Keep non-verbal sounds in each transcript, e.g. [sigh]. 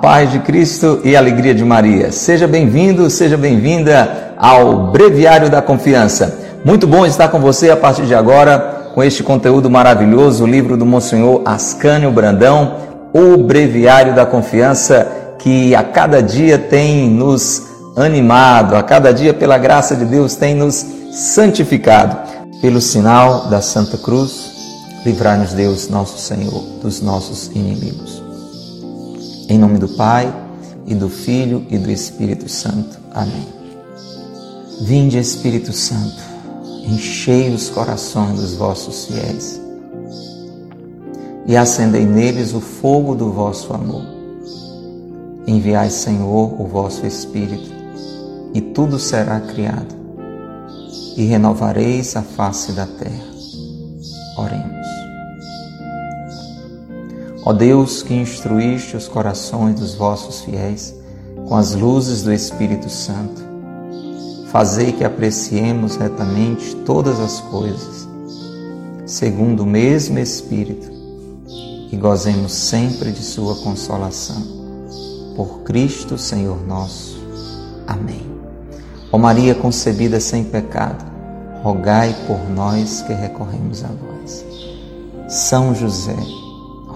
Paz de Cristo e alegria de Maria. Seja bem-vindo, seja bem-vinda ao Breviário da Confiança. Muito bom estar com você a partir de agora com este conteúdo maravilhoso, o livro do Monsenhor Ascânio Brandão, o Breviário da Confiança, que a cada dia tem nos animado, a cada dia, pela graça de Deus, tem nos santificado. Pelo sinal da Santa Cruz, livrai-nos Deus, nosso Senhor, dos nossos inimigos. Em nome do Pai, e do Filho e do Espírito Santo. Amém. Vinde, Espírito Santo, enchei os corações dos vossos fiéis e acendei neles o fogo do vosso amor. Enviai, Senhor, o vosso Espírito, e tudo será criado, e renovareis a face da terra. Oremos. Ó Deus, que instruíste os corações dos vossos fiéis com as luzes do Espírito Santo, fazei que apreciemos retamente todas as coisas, segundo o mesmo Espírito, e gozemos sempre de Sua consolação. Por Cristo, Senhor nosso. Amém. Ó Maria concebida sem pecado, rogai por nós que recorremos a vós. São José,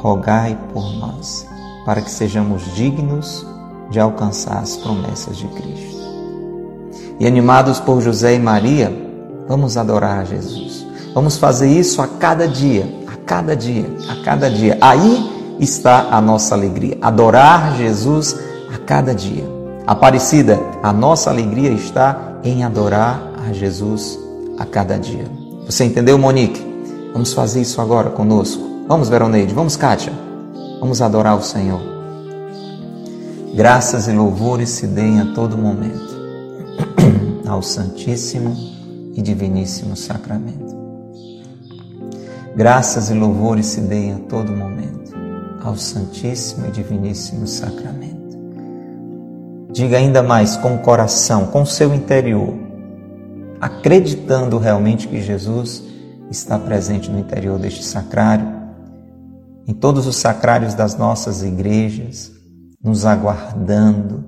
rogai por nós, para que sejamos dignos de alcançar as promessas de Cristo. E animados por José e Maria, vamos adorar a Jesus. Vamos fazer isso a cada dia, a cada dia, a cada dia. Aí está a nossa alegria, adorar Jesus a cada dia. Aparecida, a nossa alegria está em adorar a Jesus a cada dia. Você entendeu, Monique? Vamos fazer isso agora conosco. Vamos, Veroneide, vamos, Kátia. Vamos adorar o Senhor. Graças e louvores se deem a todo momento [clears throat] ao Santíssimo e Diviníssimo Sacramento. Graças e louvores se deem a todo momento ao Santíssimo e Diviníssimo Sacramento. Diga ainda mais com o coração, com o seu interior, acreditando realmente que Jesus está presente no interior deste sacrário em todos os sacrários das nossas igrejas, nos aguardando,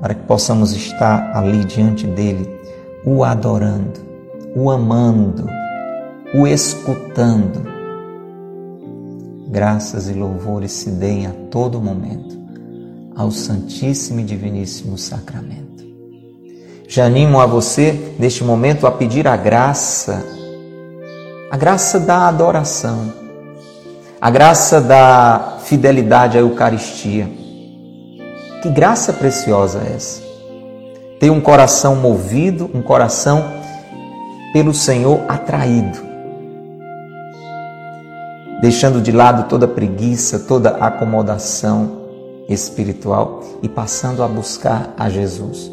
para que possamos estar ali diante dele, o adorando, o amando, o escutando. Graças e louvores se deem a todo momento ao Santíssimo e Diviníssimo Sacramento. Já animo a você, neste momento, a pedir a graça, a graça da adoração a graça da fidelidade à Eucaristia. Que graça preciosa é essa! Ter um coração movido, um coração pelo Senhor atraído, deixando de lado toda preguiça, toda acomodação espiritual e passando a buscar a Jesus,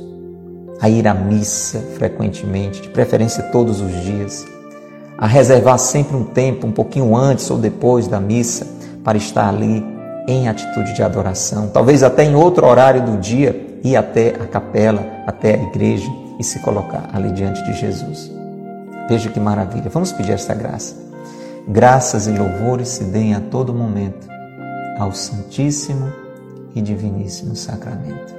a ir à missa frequentemente, de preferência todos os dias a reservar sempre um tempo, um pouquinho antes ou depois da missa, para estar ali em atitude de adoração. Talvez até em outro horário do dia, ir até a capela, até a igreja e se colocar ali diante de Jesus. Veja que maravilha. Vamos pedir essa graça. Graças e louvores se deem a todo momento ao Santíssimo e Diviníssimo Sacramento.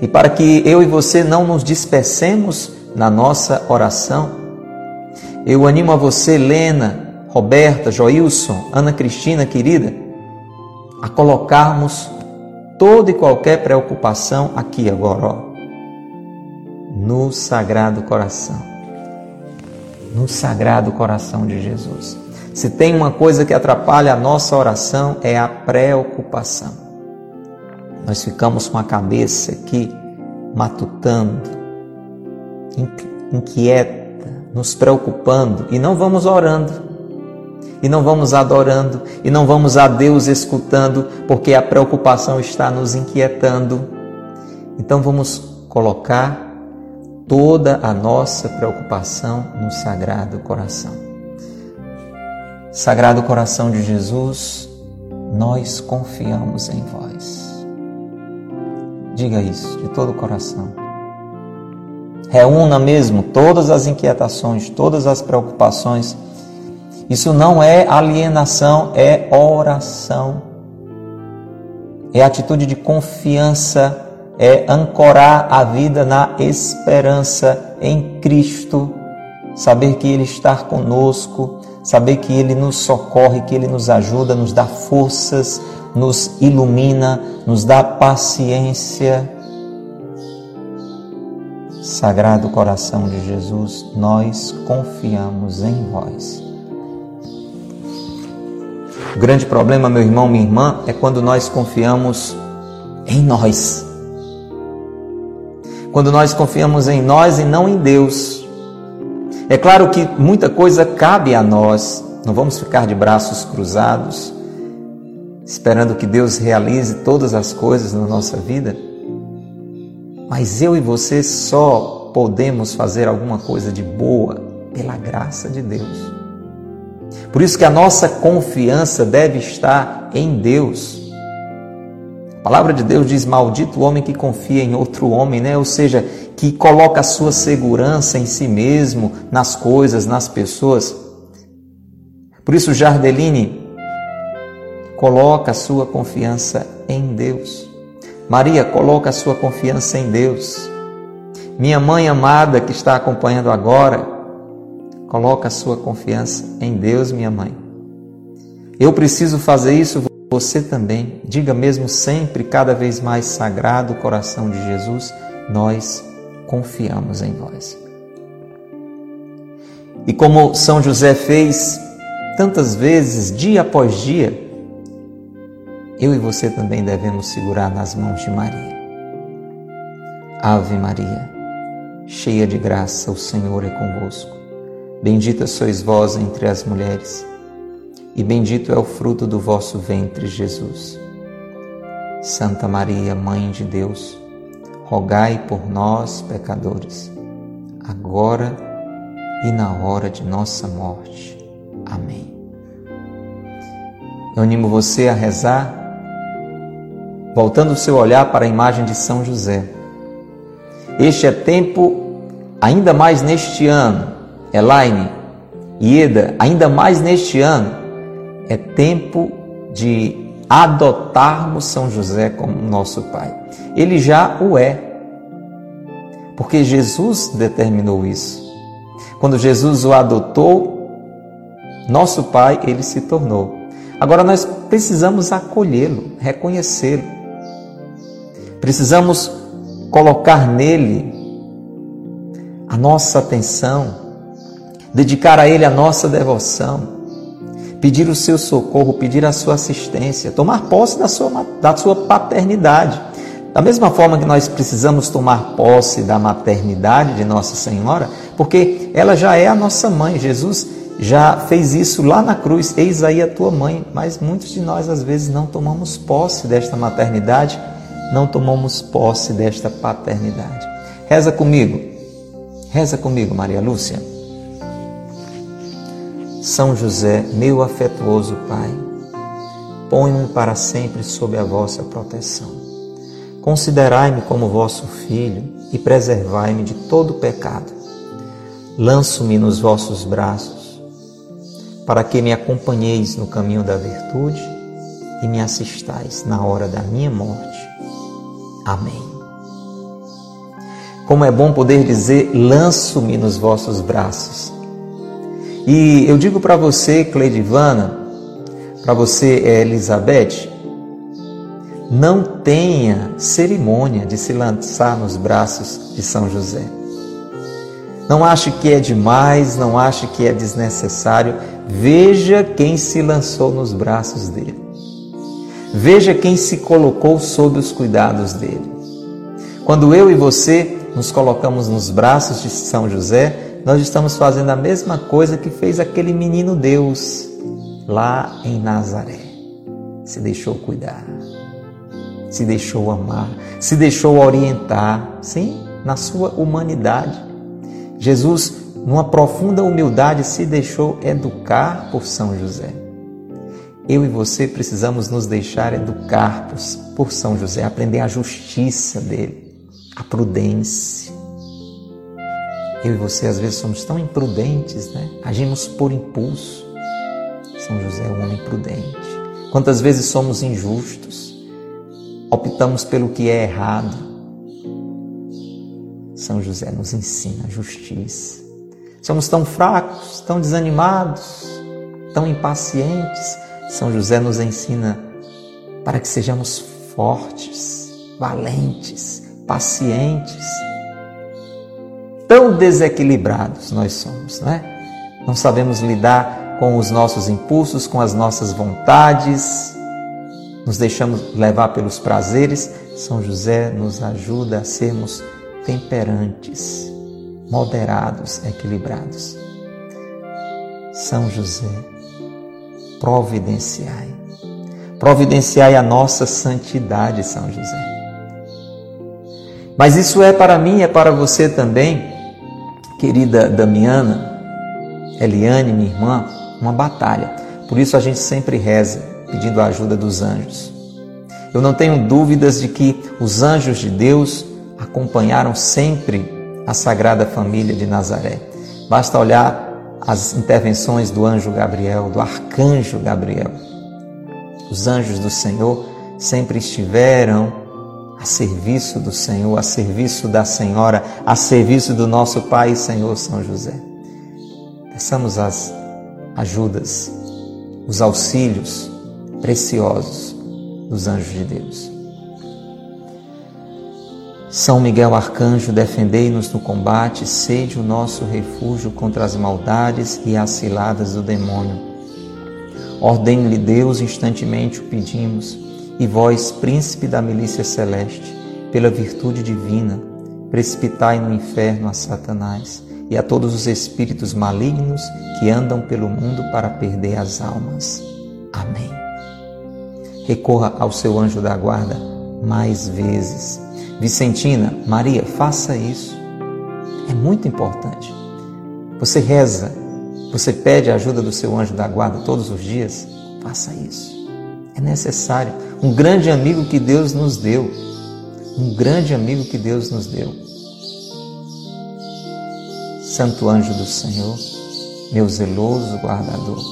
E para que eu e você não nos dispersemos na nossa oração, eu animo a você, Lena, Roberta, Joilson, Ana Cristina, querida, a colocarmos toda e qualquer preocupação aqui agora, ó, no Sagrado Coração. No Sagrado Coração de Jesus. Se tem uma coisa que atrapalha a nossa oração é a preocupação. Nós ficamos com a cabeça aqui matutando, inquieta nos preocupando e não vamos orando, e não vamos adorando, e não vamos a Deus escutando, porque a preocupação está nos inquietando. Então vamos colocar toda a nossa preocupação no Sagrado Coração. Sagrado Coração de Jesus, nós confiamos em vós. Diga isso de todo o coração. Reúna mesmo todas as inquietações, todas as preocupações. Isso não é alienação, é oração. é atitude de confiança, é ancorar a vida na esperança em Cristo, saber que Ele está conosco, saber que Ele nos socorre, que Ele nos ajuda, nos dá forças, nos ilumina, nos dá paciência. Sagrado coração de Jesus, nós confiamos em vós. O grande problema, meu irmão, minha irmã, é quando nós confiamos em nós. Quando nós confiamos em nós e não em Deus. É claro que muita coisa cabe a nós, não vamos ficar de braços cruzados, esperando que Deus realize todas as coisas na nossa vida. Mas eu e você só podemos fazer alguma coisa de boa pela graça de Deus. Por isso que a nossa confiança deve estar em Deus. A palavra de Deus diz: Maldito o homem que confia em outro homem, né? Ou seja, que coloca a sua segurança em si mesmo, nas coisas, nas pessoas. Por isso, Jardeline coloca a sua confiança em Deus. Maria, coloca a sua confiança em Deus. Minha mãe amada que está acompanhando agora, Coloca a sua confiança em Deus, minha mãe. Eu preciso fazer isso, você também. Diga mesmo sempre, cada vez mais sagrado coração de Jesus, nós confiamos em vós. E como São José fez tantas vezes, dia após dia, eu e você também devemos segurar nas mãos de Maria. Ave Maria, cheia de graça, o Senhor é convosco. Bendita sois vós entre as mulheres, e bendito é o fruto do vosso ventre, Jesus. Santa Maria, Mãe de Deus, rogai por nós, pecadores, agora e na hora de nossa morte. Amém. Eu animo você a rezar, voltando o seu olhar para a imagem de São José. Este é tempo, ainda mais neste ano, Elaine, Ieda, ainda mais neste ano, é tempo de adotarmos São José como nosso Pai. Ele já o é, porque Jesus determinou isso. Quando Jesus o adotou, nosso Pai, ele se tornou. Agora nós precisamos acolhê-lo, reconhecê-lo. Precisamos colocar nele a nossa atenção, dedicar a Ele a nossa devoção, pedir o seu socorro, pedir a sua assistência, tomar posse da sua, da sua paternidade. Da mesma forma que nós precisamos tomar posse da maternidade de Nossa Senhora, porque ela já é a nossa mãe. Jesus já fez isso lá na cruz, eis aí a tua mãe. Mas muitos de nós às vezes não tomamos posse desta maternidade, não tomamos posse desta paternidade. Reza comigo, reza comigo, Maria Lúcia. São José, meu afetuoso Pai, põe-me para sempre sob a vossa proteção. Considerai-me como vosso filho e preservai-me de todo pecado. Lanço-me nos vossos braços, para que me acompanheis no caminho da virtude e me assistais na hora da minha morte. Amém. Como é bom poder dizer: lanço-me nos vossos braços e eu digo para você, Cleidivana, para você, Elizabeth, não tenha cerimônia de se lançar nos braços de São José. Não ache que é demais, não ache que é desnecessário. Veja quem se lançou nos braços dele. Veja quem se colocou sob os cuidados dele. Quando eu e você nos colocamos nos braços de São José, nós estamos fazendo a mesma coisa que fez aquele menino Deus lá em Nazaré. Se deixou cuidar, se deixou amar, se deixou orientar, sim, na sua humanidade. Jesus, numa profunda humildade, se deixou educar por São José. Eu e você precisamos nos deixar educar por São José, aprender a justiça dele, a prudência eu e você às vezes somos tão imprudentes, né? Agimos por impulso. São José é um homem prudente. Quantas vezes somos injustos? optamos pelo que é errado. São José nos ensina a justiça. Somos tão fracos, tão desanimados, tão impacientes. São José nos ensina para que sejamos fortes, valentes, pacientes. Tão desequilibrados nós somos, não é? Não sabemos lidar com os nossos impulsos, com as nossas vontades, nos deixamos levar pelos prazeres. São José nos ajuda a sermos temperantes, moderados, equilibrados. São José, providenciai. Providenciai a nossa santidade, São José. Mas isso é para mim, é para você também, querida Damiana, Eliane, minha irmã, uma batalha. Por isso a gente sempre reza, pedindo a ajuda dos anjos. Eu não tenho dúvidas de que os anjos de Deus acompanharam sempre a Sagrada Família de Nazaré. Basta olhar as intervenções do anjo Gabriel, do arcanjo Gabriel. Os anjos do Senhor sempre estiveram a serviço do Senhor, a serviço da Senhora, a serviço do nosso Pai e Senhor São José. Peçamos as ajudas, os auxílios preciosos dos anjos de Deus. São Miguel Arcanjo, defendei-nos no combate, sede o nosso refúgio contra as maldades e as ciladas do demônio. Ordene-lhe Deus, instantemente o pedimos, e vós, príncipe da milícia celeste, pela virtude divina, precipitai no inferno a Satanás e a todos os espíritos malignos que andam pelo mundo para perder as almas. Amém. Recorra ao seu anjo da guarda mais vezes. Vicentina, Maria, faça isso. É muito importante. Você reza, você pede a ajuda do seu anjo da guarda todos os dias? Faça isso. É necessário. Um grande amigo que Deus nos deu. Um grande amigo que Deus nos deu. Santo anjo do Senhor, meu zeloso guardador,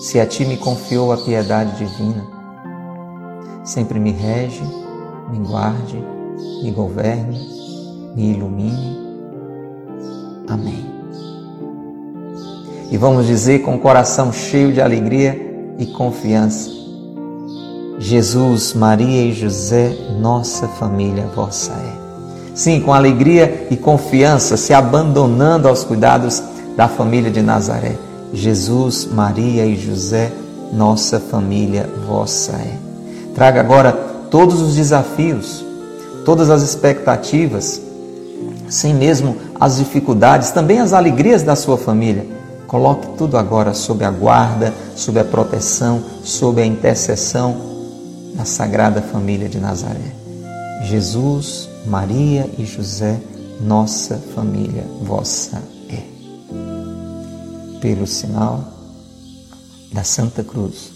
se a ti me confiou a piedade divina, sempre me rege, me guarde, me governe, me ilumine. Amém. E vamos dizer com o coração cheio de alegria e confiança: Jesus, Maria e José, nossa família vossa é. Sim, com alegria e confiança, se abandonando aos cuidados da família de Nazaré. Jesus, Maria e José, nossa família vossa é. Traga agora todos os desafios, todas as expectativas, sem mesmo as dificuldades, também as alegrias da sua família. Coloque tudo agora sob a guarda, sob a proteção, sob a intercessão da Sagrada Família de Nazaré. Jesus, Maria e José, nossa família vossa é. Pelo sinal da Santa Cruz,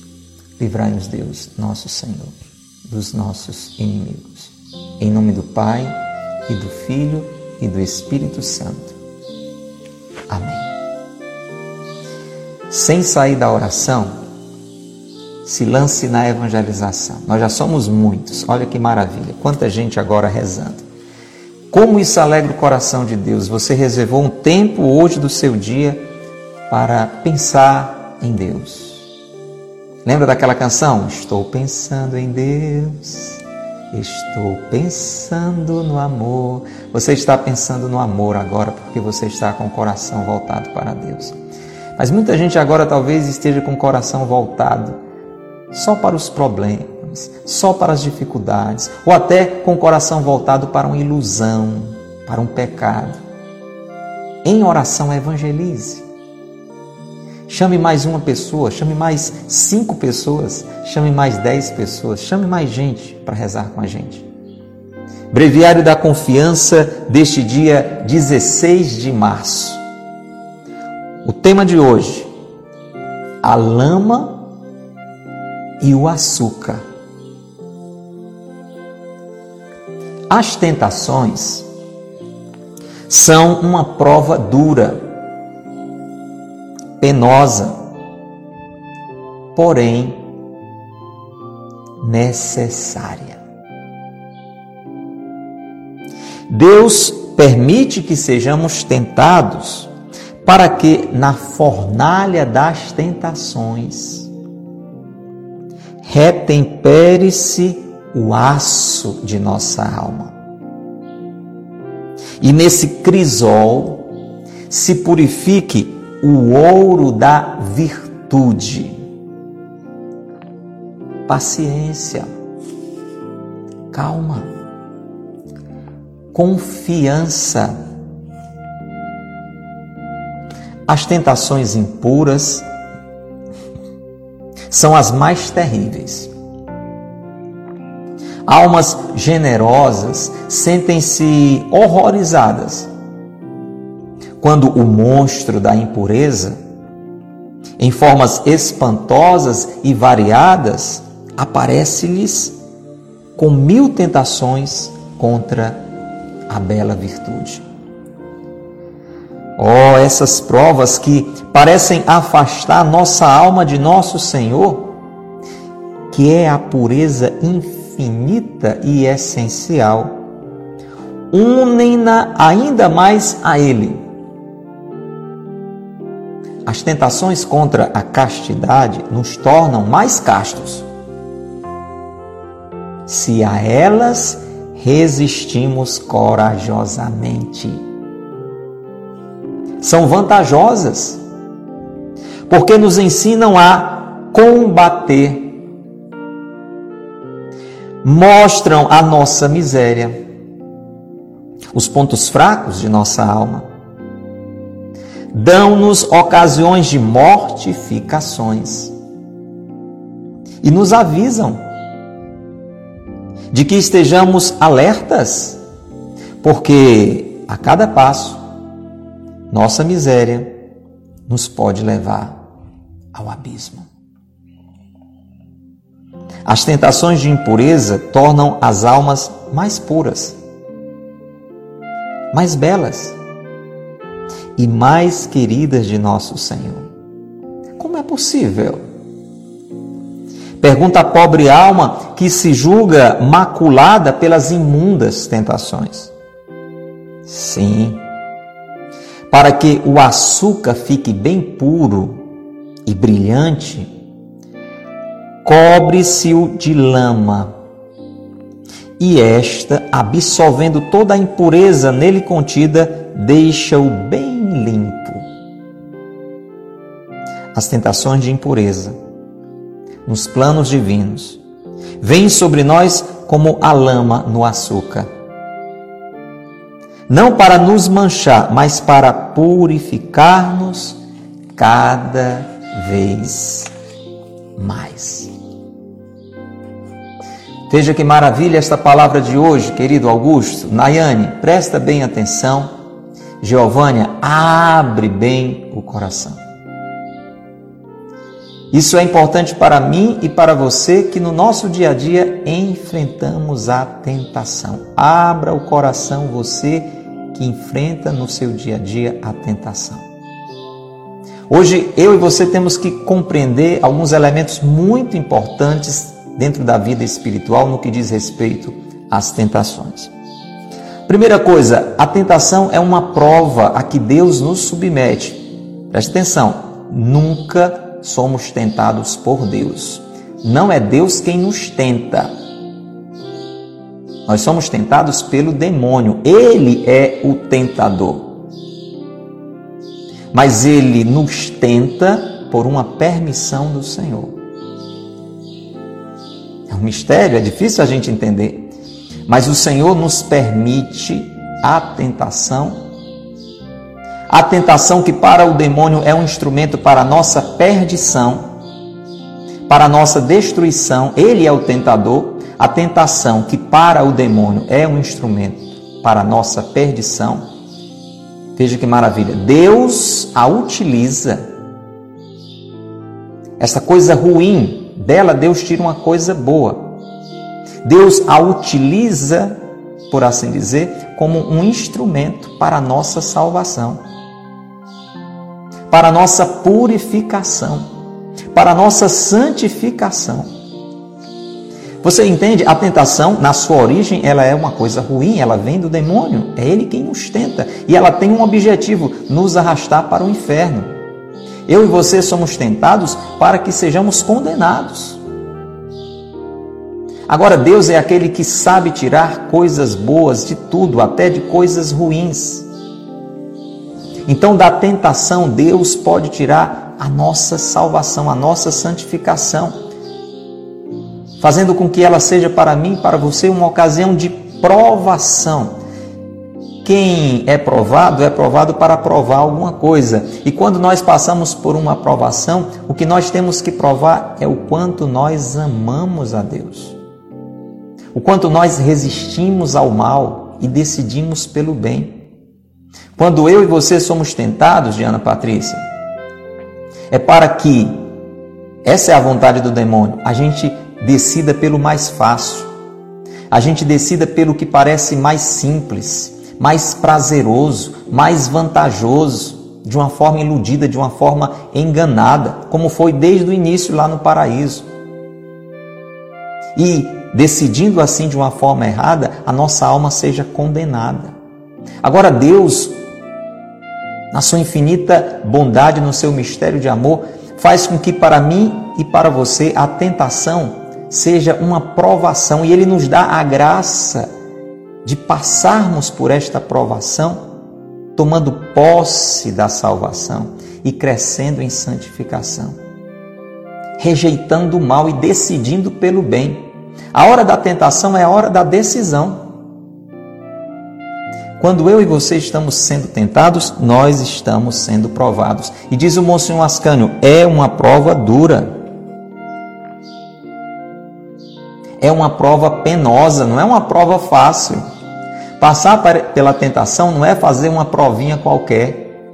livrai-nos Deus, nosso Senhor, dos nossos inimigos. Em nome do Pai e do Filho e do Espírito Santo. Amém. Sem sair da oração, se lance na evangelização. Nós já somos muitos, olha que maravilha, quanta gente agora rezando. Como isso alegra o coração de Deus. Você reservou um tempo hoje do seu dia para pensar em Deus. Lembra daquela canção? Estou pensando em Deus. Estou pensando no amor. Você está pensando no amor agora porque você está com o coração voltado para Deus. Mas muita gente agora talvez esteja com o coração voltado só para os problemas, só para as dificuldades, ou até com o coração voltado para uma ilusão, para um pecado. Em oração, evangelize. Chame mais uma pessoa, chame mais cinco pessoas, chame mais dez pessoas, chame mais gente para rezar com a gente. Breviário da Confiança deste dia 16 de março. O tema de hoje: a lama e o açúcar. As tentações são uma prova dura, penosa, porém necessária. Deus permite que sejamos tentados para que na fornalha das tentações retempere-se o aço de nossa alma. E nesse crisol se purifique o ouro da virtude. Paciência, calma, confiança. As tentações impuras são as mais terríveis. Almas generosas sentem-se horrorizadas quando o monstro da impureza, em formas espantosas e variadas, aparece-lhes com mil tentações contra a bela virtude. Oh, essas provas que parecem afastar nossa alma de nosso Senhor, que é a pureza infinita e essencial, unem-na ainda mais a Ele. As tentações contra a castidade nos tornam mais castos. Se a elas resistimos corajosamente são vantajosas, porque nos ensinam a combater, mostram a nossa miséria, os pontos fracos de nossa alma, dão-nos ocasiões de mortificações e nos avisam de que estejamos alertas, porque a cada passo nossa miséria nos pode levar ao abismo. As tentações de impureza tornam as almas mais puras, mais belas e mais queridas de nosso Senhor. Como é possível? Pergunta a pobre alma que se julga maculada pelas imundas tentações. Sim, para que o açúcar fique bem puro e brilhante, cobre-se-o de lama, e esta, absorvendo toda a impureza nele contida, deixa-o bem limpo. As tentações de impureza, nos planos divinos, vêm sobre nós como a lama no açúcar não para nos manchar, mas para purificar-nos cada vez mais. Veja que maravilha esta palavra de hoje, querido Augusto. Nayane, presta bem atenção. Giovânia, abre bem o coração. Isso é importante para mim e para você que no nosso dia a dia enfrentamos a tentação. Abra o coração você que enfrenta no seu dia a dia a tentação. Hoje eu e você temos que compreender alguns elementos muito importantes dentro da vida espiritual no que diz respeito às tentações. Primeira coisa, a tentação é uma prova a que Deus nos submete. Preste atenção, nunca somos tentados por Deus. Não é Deus quem nos tenta. Nós somos tentados pelo demônio. Ele é o tentador. Mas ele nos tenta por uma permissão do Senhor. É um mistério, é difícil a gente entender. Mas o Senhor nos permite a tentação a tentação que para o demônio é um instrumento para a nossa perdição, para a nossa destruição, ele é o tentador. A tentação que para o demônio é um instrumento para a nossa perdição. Veja que maravilha. Deus a utiliza. Essa coisa ruim dela, Deus tira uma coisa boa. Deus a utiliza, por assim dizer, como um instrumento para a nossa salvação para a nossa purificação, para a nossa santificação. Você entende? A tentação, na sua origem, ela é uma coisa ruim, ela vem do demônio, é ele quem nos tenta. E ela tem um objetivo: nos arrastar para o inferno. Eu e você somos tentados para que sejamos condenados. Agora, Deus é aquele que sabe tirar coisas boas de tudo, até de coisas ruins. Então, da tentação, Deus pode tirar a nossa salvação, a nossa santificação fazendo com que ela seja para mim, para você, uma ocasião de provação. Quem é provado é provado para provar alguma coisa. E quando nós passamos por uma provação, o que nós temos que provar é o quanto nós amamos a Deus. O quanto nós resistimos ao mal e decidimos pelo bem. Quando eu e você somos tentados, Diana Patrícia, é para que essa é a vontade do demônio, a gente decida pelo mais fácil. A gente decida pelo que parece mais simples, mais prazeroso, mais vantajoso, de uma forma iludida, de uma forma enganada, como foi desde o início lá no paraíso. E decidindo assim de uma forma errada, a nossa alma seja condenada. Agora, Deus, na sua infinita bondade, no seu mistério de amor, faz com que para mim e para você a tentação seja uma provação e Ele nos dá a graça de passarmos por esta provação, tomando posse da salvação e crescendo em santificação, rejeitando o mal e decidindo pelo bem. A hora da tentação é a hora da decisão. Quando eu e você estamos sendo tentados, nós estamos sendo provados. E diz o Monsenhor Ascânio, é uma prova dura. é uma prova penosa, não é uma prova fácil. Passar pela tentação não é fazer uma provinha qualquer.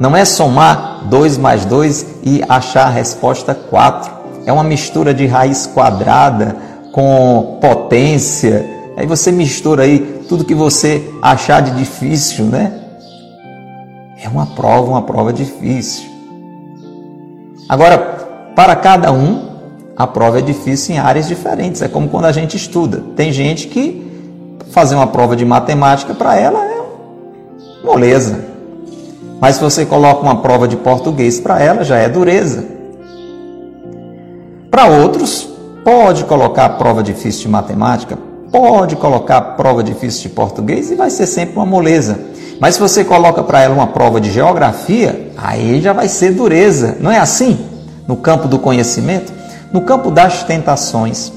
Não é somar 2 mais 2 e achar a resposta 4. É uma mistura de raiz quadrada com potência. Aí você mistura aí tudo que você achar de difícil, né? É uma prova, uma prova difícil. Agora, para cada um, a prova é difícil em áreas diferentes. É como quando a gente estuda. Tem gente que fazer uma prova de matemática para ela é moleza. Mas se você coloca uma prova de português para ela, já é dureza. Para outros, pode colocar prova difícil de matemática, pode colocar prova difícil de português e vai ser sempre uma moleza. Mas se você coloca para ela uma prova de geografia, aí já vai ser dureza. Não é assim? No campo do conhecimento? no campo das tentações,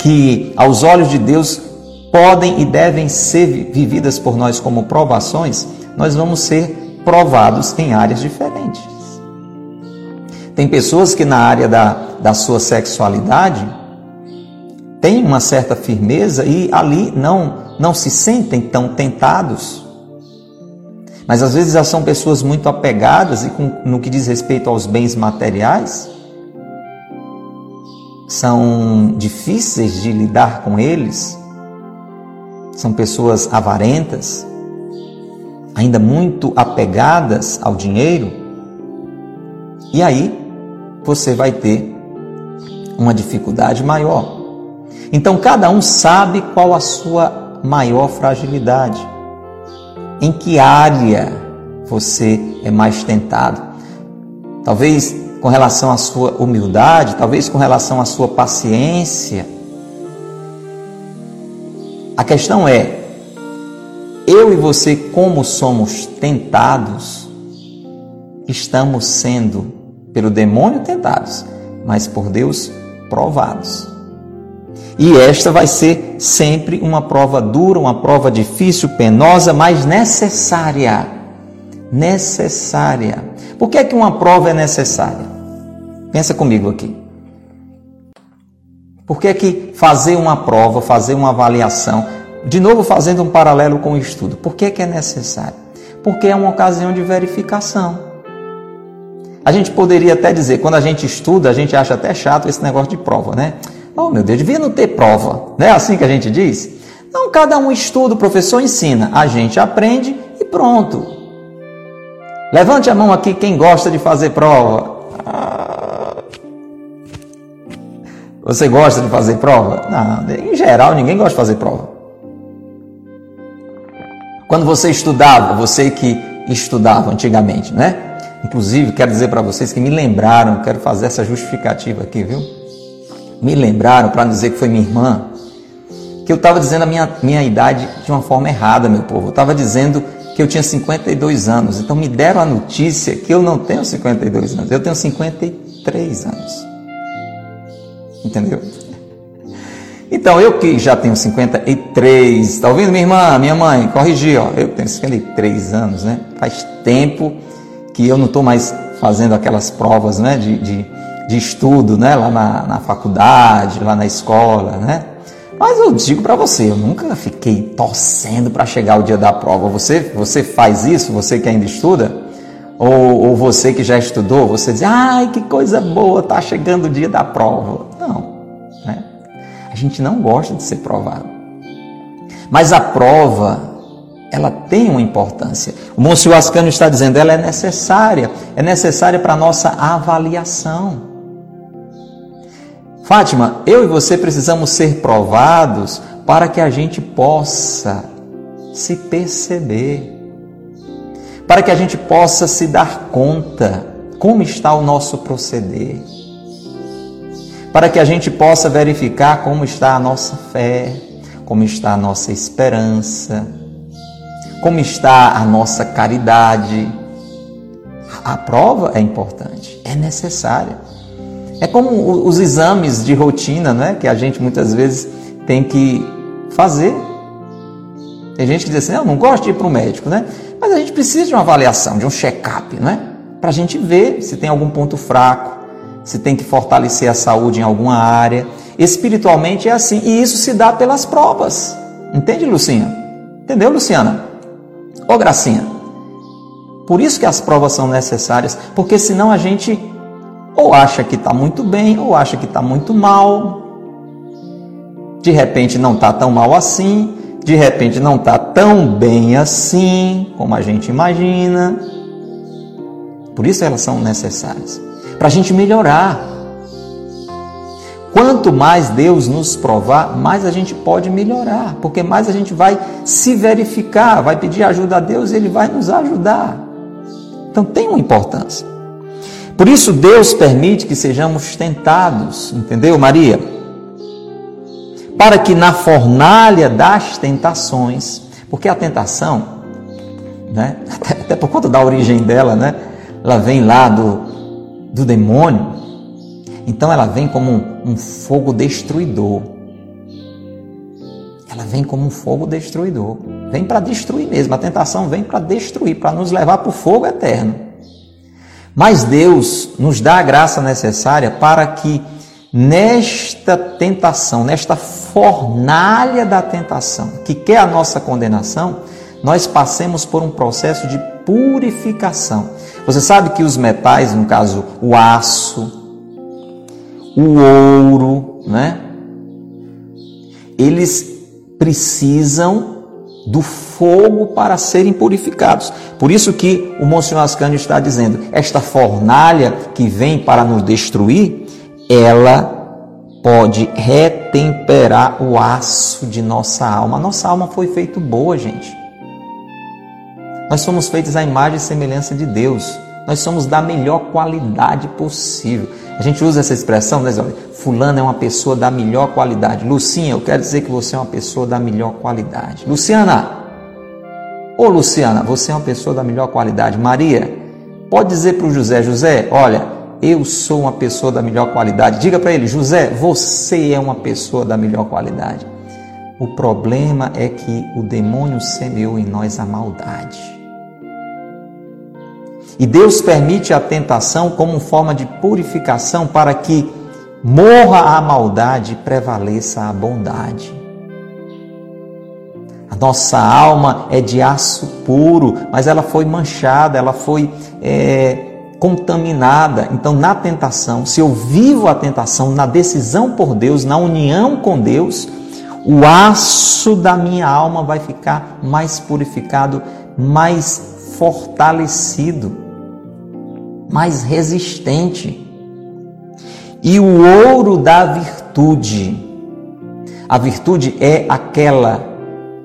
que aos olhos de Deus podem e devem ser vividas por nós como provações, nós vamos ser provados em áreas diferentes. Tem pessoas que na área da, da sua sexualidade têm uma certa firmeza e ali não, não se sentem tão tentados. Mas às vezes já são pessoas muito apegadas e com, no que diz respeito aos bens materiais, são difíceis de lidar com eles, são pessoas avarentas, ainda muito apegadas ao dinheiro, e aí você vai ter uma dificuldade maior. Então cada um sabe qual a sua maior fragilidade, em que área você é mais tentado. Talvez com relação à sua humildade, talvez com relação à sua paciência. A questão é: eu e você, como somos tentados, estamos sendo pelo demônio tentados, mas por Deus provados. E esta vai ser sempre uma prova dura, uma prova difícil, penosa, mas necessária. Necessária. Por que é que uma prova é necessária? Pensa comigo aqui. Por que é que fazer uma prova, fazer uma avaliação, de novo fazendo um paralelo com o estudo, por que é que é necessário? Porque é uma ocasião de verificação. A gente poderia até dizer, quando a gente estuda, a gente acha até chato esse negócio de prova, né? Oh meu Deus, devia não ter prova, não é assim que a gente diz? Não, cada um estuda, o professor ensina, a gente aprende e pronto. Levante a mão aqui quem gosta de fazer prova. Você gosta de fazer prova? Não, em geral ninguém gosta de fazer prova. Quando você estudava, você que estudava antigamente, né? Inclusive, quero dizer para vocês que me lembraram, quero fazer essa justificativa aqui, viu? Me lembraram para dizer que foi minha irmã, que eu estava dizendo a minha, minha idade de uma forma errada, meu povo. Eu estava dizendo que eu tinha 52 anos. Então me deram a notícia que eu não tenho 52 anos, eu tenho 53 anos. Entendeu? Então, eu que já tenho 53, está ouvindo minha irmã, minha mãe? Corrigi, ó, eu tenho 53 anos, né? Faz tempo que eu não estou mais fazendo aquelas provas, né, de, de, de estudo, né, lá na, na faculdade, lá na escola, né? Mas eu digo para você, eu nunca fiquei torcendo para chegar o dia da prova. Você, você faz isso, você que ainda estuda? Ou, ou você que já estudou, você diz, ai, que coisa boa, tá chegando o dia da prova. Não, né? A gente não gosta de ser provado. Mas a prova, ela tem uma importância. O Monsenhor Ascânio está dizendo, ela é necessária, é necessária para a nossa avaliação. Fátima, eu e você precisamos ser provados para que a gente possa se perceber, para que a gente possa se dar conta como está o nosso proceder, para que a gente possa verificar como está a nossa fé, como está a nossa esperança, como está a nossa caridade. A prova é importante, é necessária. É como os exames de rotina, né, que a gente muitas vezes tem que fazer. Tem gente que diz assim, eu não gosto de ir para o médico, né? Mas a gente precisa de uma avaliação, de um check-up, né? Para a gente ver se tem algum ponto fraco, se tem que fortalecer a saúde em alguma área. Espiritualmente é assim, e isso se dá pelas provas. Entende, Lucinha? Entendeu, Luciana? Ô, Gracinha. Por isso que as provas são necessárias, porque senão a gente ou acha que está muito bem, ou acha que está muito mal. De repente não está tão mal assim, de repente não está tão bem assim como a gente imagina. Por isso elas são necessárias para a gente melhorar. Quanto mais Deus nos provar, mais a gente pode melhorar, porque mais a gente vai se verificar, vai pedir ajuda a Deus e Ele vai nos ajudar. Então tem uma importância. Por isso Deus permite que sejamos tentados, entendeu, Maria? Para que na fornalha das tentações, porque a tentação, né, [laughs] até, até por conta da origem dela, né, ela vem lá do, do demônio, então ela vem como um, fogo destruidor. Ela vem como um fogo destruidor. Vem para destruir mesmo. A tentação vem para destruir, para nos levar para o fogo eterno. Mas Deus nos dá a graça necessária para que nesta tentação, nesta fornalha da tentação, que quer a nossa condenação, nós passemos por um processo de purificação. Você sabe que os metais, no caso o aço, o ouro, né? Eles precisam do fogo para serem purificados. Por isso que o Monsenhor Ascânio está dizendo, esta fornalha que vem para nos destruir, ela pode retemperar o aço de nossa alma. Nossa alma foi feita boa, gente. Nós somos feitos à imagem e semelhança de Deus. Nós somos da melhor qualidade possível. A gente usa essa expressão, né? Olha, fulano é uma pessoa da melhor qualidade. Lucinha, eu quero dizer que você é uma pessoa da melhor qualidade. Luciana, ô Luciana, você é uma pessoa da melhor qualidade. Maria, pode dizer para o José, José, olha, eu sou uma pessoa da melhor qualidade. Diga para ele, José, você é uma pessoa da melhor qualidade. O problema é que o demônio semeou em nós a maldade. E Deus permite a tentação como forma de purificação para que morra a maldade e prevaleça a bondade. A nossa alma é de aço puro, mas ela foi manchada, ela foi é, contaminada. Então, na tentação, se eu vivo a tentação na decisão por Deus, na união com Deus, o aço da minha alma vai ficar mais purificado, mais fortalecido mais resistente. E o ouro da virtude. A virtude é aquela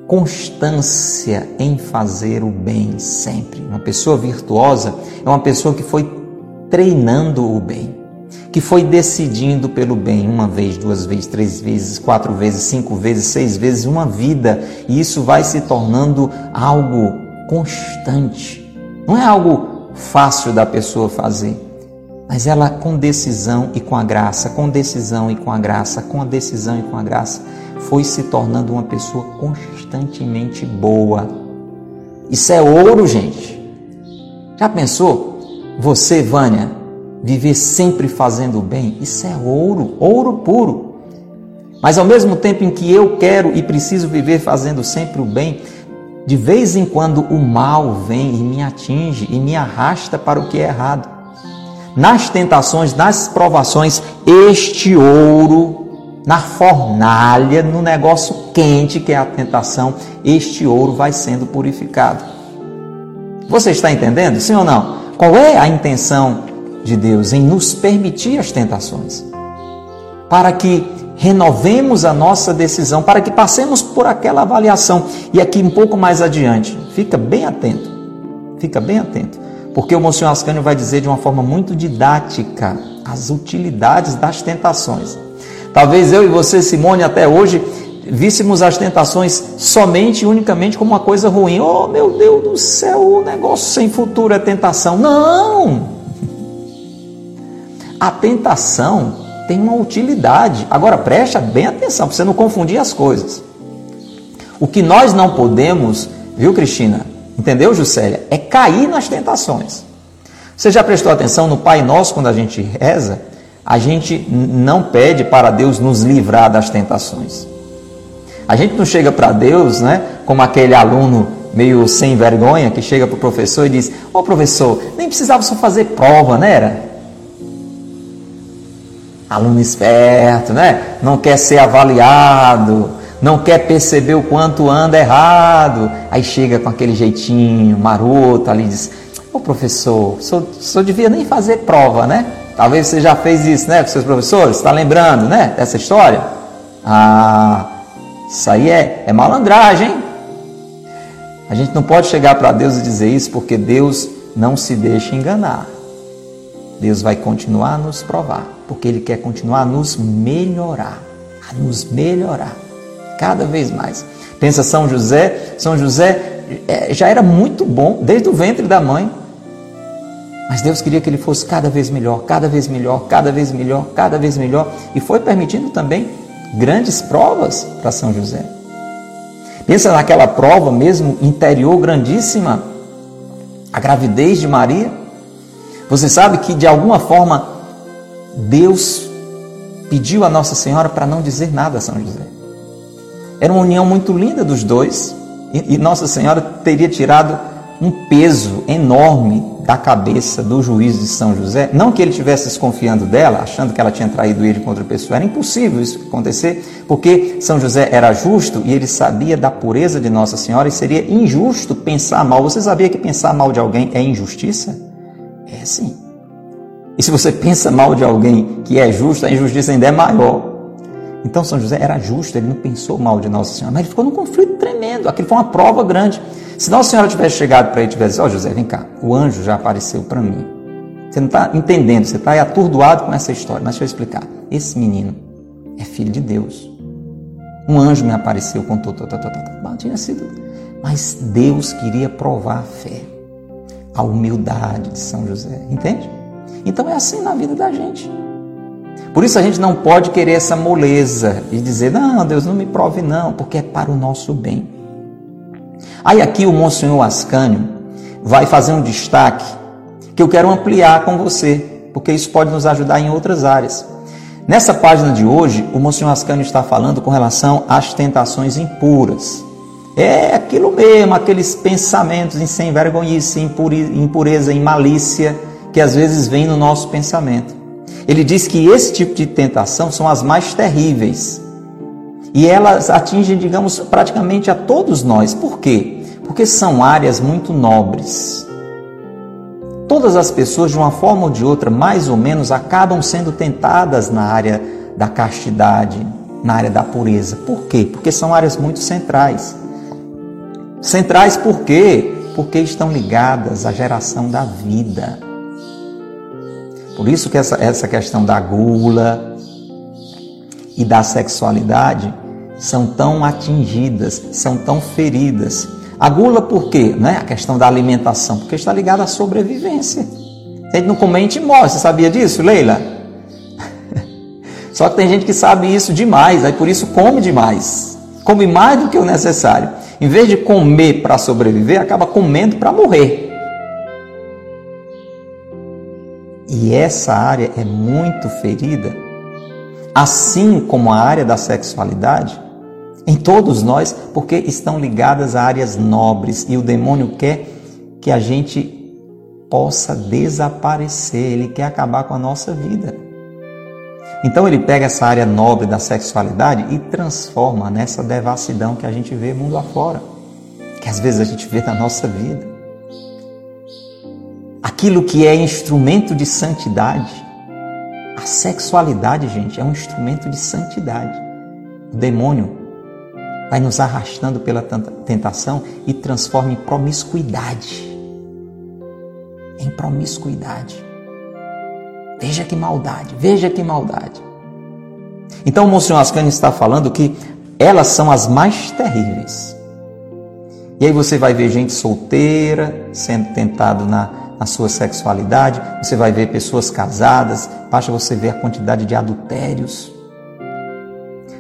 constância em fazer o bem sempre. Uma pessoa virtuosa é uma pessoa que foi treinando o bem, que foi decidindo pelo bem uma vez, duas vezes, três vezes, quatro vezes, cinco vezes, seis vezes, uma vida, e isso vai se tornando algo constante. Não é algo fácil da pessoa fazer, mas ela com decisão e com a graça, com decisão e com a graça, com a decisão e com a graça, foi se tornando uma pessoa constantemente boa. Isso é ouro, gente. Já pensou? Você, Vânia, viver sempre fazendo bem? Isso é ouro, ouro puro. Mas ao mesmo tempo em que eu quero e preciso viver fazendo sempre o bem, de vez em quando o mal vem e me atinge e me arrasta para o que é errado. Nas tentações, nas provações, este ouro na fornalha, no negócio quente que é a tentação, este ouro vai sendo purificado. Você está entendendo? Sim ou não? Qual é a intenção de Deus em nos permitir as tentações? Para que renovemos a nossa decisão, para que passemos por aquela avaliação. E aqui um pouco mais adiante, fica bem atento, fica bem atento, porque o Monsenhor Ascânio vai dizer de uma forma muito didática as utilidades das tentações. Talvez eu e você, Simone, até hoje víssemos as tentações somente e unicamente como uma coisa ruim. Oh, meu Deus do céu, o negócio sem futuro é tentação. Não! A tentação tem uma utilidade. Agora preste bem atenção para você não confundir as coisas. O que nós não podemos, viu, Cristina? Entendeu, Juscelia? É cair nas tentações. Você já prestou atenção no Pai Nosso quando a gente reza? a gente não pede para Deus nos livrar das tentações. A gente não chega para Deus, né, como aquele aluno meio sem vergonha que chega para o professor e diz: Ô oh, professor, nem precisava só fazer prova, né? Era? Aluno esperto, né? Não quer ser avaliado, não quer perceber o quanto anda errado. Aí chega com aquele jeitinho maroto ali diz: Ô professor, só, só devia nem fazer prova, né? Talvez você já fez isso, né, com seus professores? Está lembrando, né, dessa história? Ah, isso aí é, é malandragem. Hein? A gente não pode chegar para Deus e dizer isso porque Deus não se deixa enganar. Deus vai continuar a nos provar, porque Ele quer continuar a nos melhorar, a nos melhorar cada vez mais. Pensa São José, São José é, já era muito bom desde o ventre da mãe. Mas Deus queria que ele fosse cada vez melhor, cada vez melhor, cada vez melhor, cada vez melhor. E foi permitindo também grandes provas para São José. Pensa naquela prova mesmo interior grandíssima, a gravidez de Maria. Você sabe que de alguma forma Deus pediu a Nossa Senhora para não dizer nada a São José. Era uma união muito linda dos dois e Nossa Senhora teria tirado um peso enorme da cabeça do juiz de São José. Não que ele estivesse desconfiando dela, achando que ela tinha traído ele contra a pessoa. Era impossível isso acontecer, porque São José era justo e ele sabia da pureza de Nossa Senhora e seria injusto pensar mal. Você sabia que pensar mal de alguém é injustiça? É sim. E se você pensa mal de alguém que é justo, a injustiça ainda é maior. Então São José era justo, ele não pensou mal de Nossa Senhora, mas ele ficou num conflito tremendo. Aquilo foi uma prova grande. Se Nossa Senhora tivesse chegado para ele e tivesse dito, ó José, vem cá, o anjo já apareceu para mim. Você não está entendendo, você está atordoado com essa história. Mas deixa eu explicar. Esse menino é filho de Deus. Um anjo me apareceu, contou, tá, tá, tá, tinha sido. Mas Deus queria provar a fé, a humildade de São José. Entende? Então é assim na vida da gente. Por isso a gente não pode querer essa moleza e dizer, não, Deus não me prove não, porque é para o nosso bem. Aí aqui o Monsenhor Ascânio vai fazer um destaque que eu quero ampliar com você, porque isso pode nos ajudar em outras áreas. Nessa página de hoje, o Monsenhor Ascânio está falando com relação às tentações impuras. É aquilo mesmo, aqueles pensamentos em sem vergonhice, impureza, em malícia, que às vezes vem no nosso pensamento. Ele diz que esse tipo de tentação são as mais terríveis. E elas atingem, digamos, praticamente a todos nós. Por quê? Porque são áreas muito nobres. Todas as pessoas, de uma forma ou de outra, mais ou menos, acabam sendo tentadas na área da castidade, na área da pureza. Por quê? Porque são áreas muito centrais. Centrais por quê? Porque estão ligadas à geração da vida. Por isso que essa, essa questão da gula e da sexualidade são tão atingidas, são tão feridas. A gula por quê? Não é a questão da alimentação, porque está ligada à sobrevivência. Se a gente não comer, a gente morre. Você sabia disso, Leila? [laughs] Só que tem gente que sabe isso demais, aí por isso come demais. Come mais do que o necessário. Em vez de comer para sobreviver, acaba comendo para morrer. E essa área é muito ferida, assim como a área da sexualidade, em todos nós, porque estão ligadas a áreas nobres e o demônio quer que a gente possa desaparecer, ele quer acabar com a nossa vida. Então ele pega essa área nobre da sexualidade e transforma nessa devassidão que a gente vê mundo afora, que às vezes a gente vê na nossa vida. Aquilo que é instrumento de santidade, a sexualidade, gente, é um instrumento de santidade. O demônio vai nos arrastando pela tentação e transforma em promiscuidade. Em promiscuidade. Veja que maldade, veja que maldade. Então o Monsenhor Ascani está falando que elas são as mais terríveis. E aí você vai ver gente solteira sendo tentado na, na sua sexualidade, você vai ver pessoas casadas, basta você ver a quantidade de adultérios.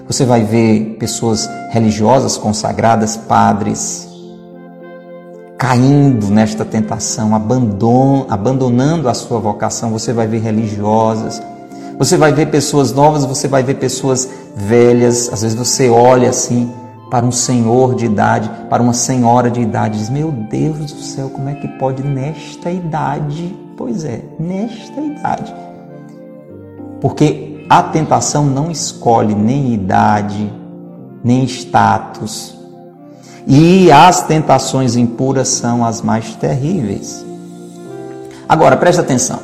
Você vai ver pessoas religiosas consagradas, padres, caindo nesta tentação, abandonando a sua vocação. Você vai ver religiosas, você vai ver pessoas novas, você vai ver pessoas velhas. Às vezes você olha assim para um senhor de idade, para uma senhora de idade, diz: Meu Deus do céu, como é que pode nesta idade? Pois é, nesta idade. Porque a tentação não escolhe nem idade, nem status. E as tentações impuras são as mais terríveis. Agora, preste atenção.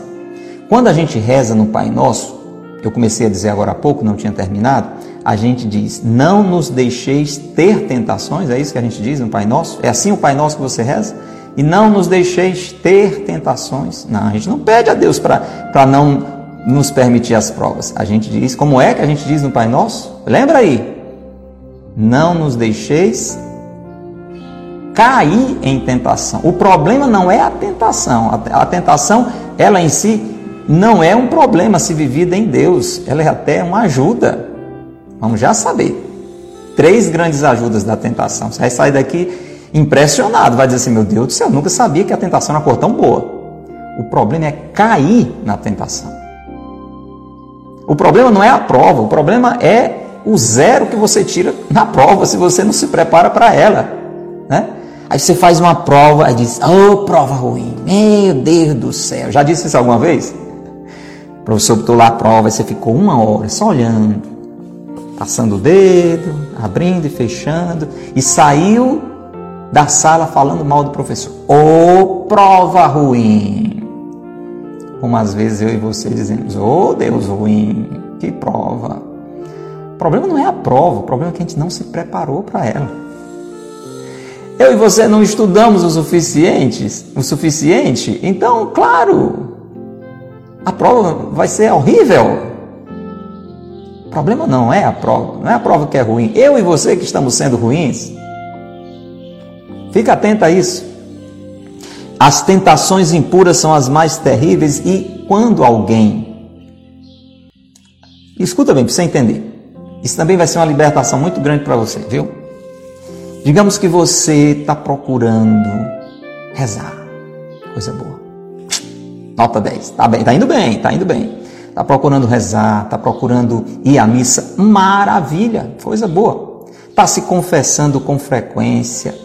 Quando a gente reza no Pai Nosso, eu comecei a dizer agora há pouco, não tinha terminado, a gente diz: Não nos deixeis ter tentações, é isso que a gente diz no Pai Nosso? É assim o Pai Nosso que você reza? E não nos deixeis ter tentações. Não, a gente não pede a Deus para não nos permitir as provas. A gente diz, como é que a gente diz no Pai Nosso? Lembra aí? Não nos deixeis cair em tentação. O problema não é a tentação. A tentação, ela em si, não é um problema se vivida em Deus. Ela é até uma ajuda. Vamos já saber. Três grandes ajudas da tentação. Você vai sair daqui impressionado. Vai dizer assim: Meu Deus do céu, eu nunca sabia que a tentação era cor tão boa. O problema é cair na tentação. O problema não é a prova, o problema é o zero que você tira na prova se você não se prepara para ela. Né? Aí você faz uma prova e diz: Oh, prova ruim, meu Deus do céu. Já disse isso alguma vez? O professor botou lá a prova e você ficou uma hora só olhando, passando o dedo, abrindo e fechando, e saiu da sala falando mal do professor. Ô, oh, prova ruim como às vezes eu e você dizemos: Oh Deus ruim, que prova. O problema não é a prova, o problema é que a gente não se preparou para ela. Eu e você não estudamos o suficiente, o suficiente, então, claro, a prova vai ser horrível. Problema não é a prova, não é a prova que é ruim. Eu e você que estamos sendo ruins. Fica atento a isso. As tentações impuras são as mais terríveis e quando alguém. Escuta bem, para você entender. Isso também vai ser uma libertação muito grande para você, viu? Digamos que você está procurando rezar. Coisa boa. Nota 10. Tá bem, tá indo bem, tá indo bem. Está procurando rezar, está procurando ir à missa. Maravilha, coisa boa. Está se confessando com frequência.